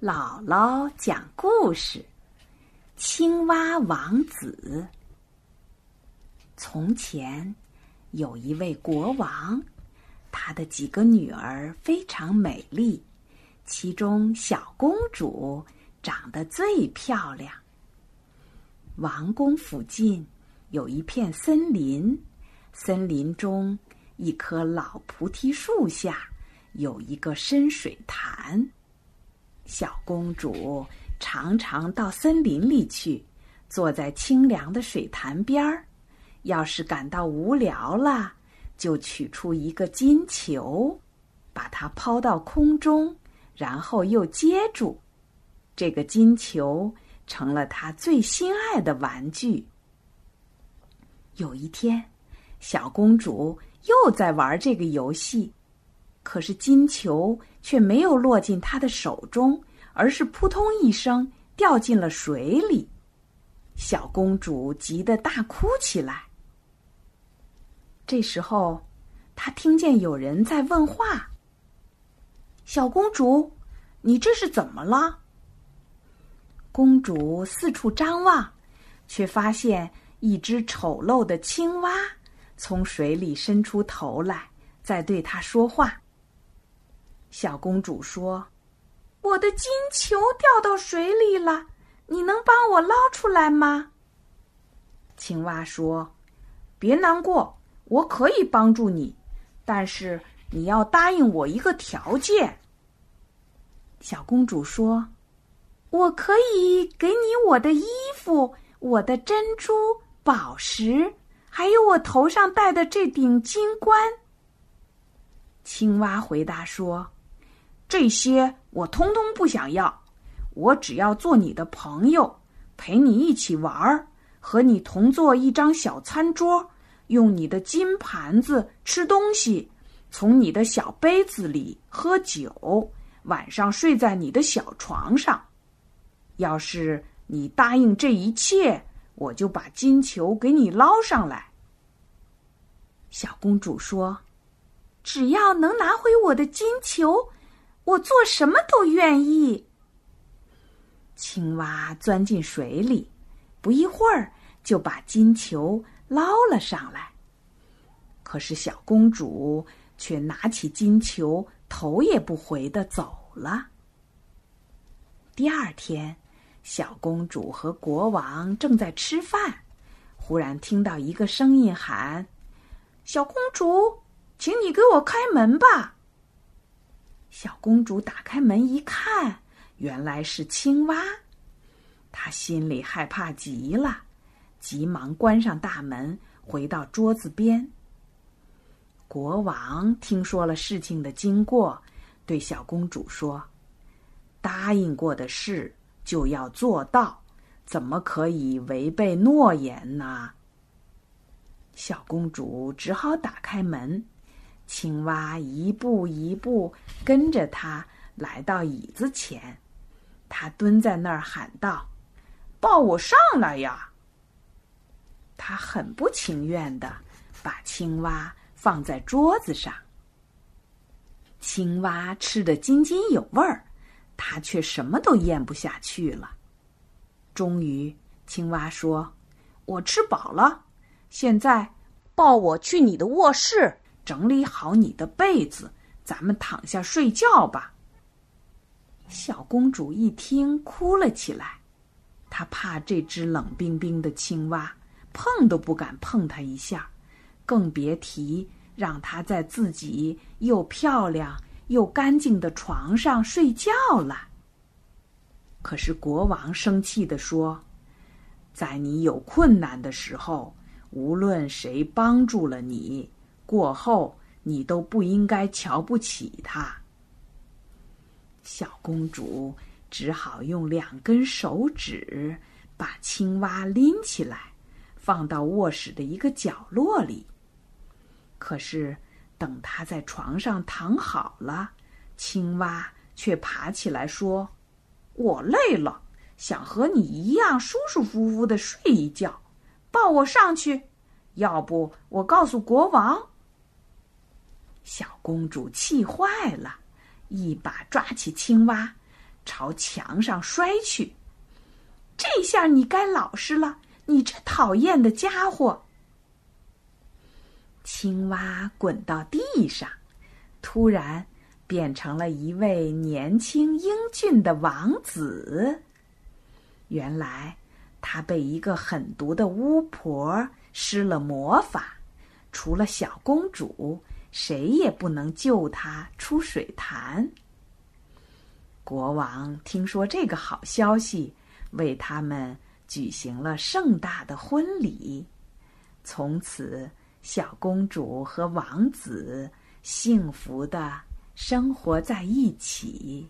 姥姥讲故事：青蛙王子。从前有一位国王，他的几个女儿非常美丽，其中小公主长得最漂亮。王宫附近有一片森林，森林中一棵老菩提树下有一个深水潭。小公主常常到森林里去，坐在清凉的水潭边儿。要是感到无聊了，就取出一个金球，把它抛到空中，然后又接住。这个金球成了她最心爱的玩具。有一天，小公主又在玩这个游戏。可是金球却没有落进他的手中，而是扑通一声掉进了水里。小公主急得大哭起来。这时候，她听见有人在问话：“小公主，你这是怎么了？”公主四处张望，却发现一只丑陋的青蛙从水里伸出头来，在对她说话。小公主说：“我的金球掉到水里了，你能帮我捞出来吗？”青蛙说：“别难过，我可以帮助你，但是你要答应我一个条件。”小公主说：“我可以给你我的衣服、我的珍珠、宝石，还有我头上戴的这顶金冠。”青蛙回答说。这些我通通不想要，我只要做你的朋友，陪你一起玩儿，和你同坐一张小餐桌，用你的金盘子吃东西，从你的小杯子里喝酒，晚上睡在你的小床上。要是你答应这一切，我就把金球给你捞上来。小公主说：“只要能拿回我的金球。”我做什么都愿意。青蛙钻进水里，不一会儿就把金球捞了上来。可是小公主却拿起金球，头也不回的走了。第二天，小公主和国王正在吃饭，忽然听到一个声音喊：“小公主，请你给我开门吧。”小公主打开门一看，原来是青蛙，她心里害怕极了，急忙关上大门，回到桌子边。国王听说了事情的经过，对小公主说：“答应过的事就要做到，怎么可以违背诺言呢？”小公主只好打开门。青蛙一步一步跟着他来到椅子前，他蹲在那儿喊道：“抱我上来呀！”他很不情愿的把青蛙放在桌子上。青蛙吃得津津有味儿，他却什么都咽不下去了。终于，青蛙说：“我吃饱了，现在抱我去你的卧室。”整理好你的被子，咱们躺下睡觉吧。小公主一听，哭了起来。她怕这只冷冰冰的青蛙，碰都不敢碰它一下，更别提让它在自己又漂亮又干净的床上睡觉了。可是国王生气地说：“在你有困难的时候，无论谁帮助了你。”过后，你都不应该瞧不起他。小公主只好用两根手指把青蛙拎起来，放到卧室的一个角落里。可是，等她在床上躺好了，青蛙却爬起来说：“我累了，想和你一样舒舒服服的睡一觉，抱我上去。要不，我告诉国王。”小公主气坏了，一把抓起青蛙，朝墙上摔去。这下你该老实了，你这讨厌的家伙！青蛙滚到地上，突然变成了一位年轻英俊的王子。原来他被一个狠毒的巫婆施了魔法，除了小公主，谁也不能救他出水潭。国王听说这个好消息。为他们举行了盛大的婚礼，从此小公主和王子幸福的生活在一起。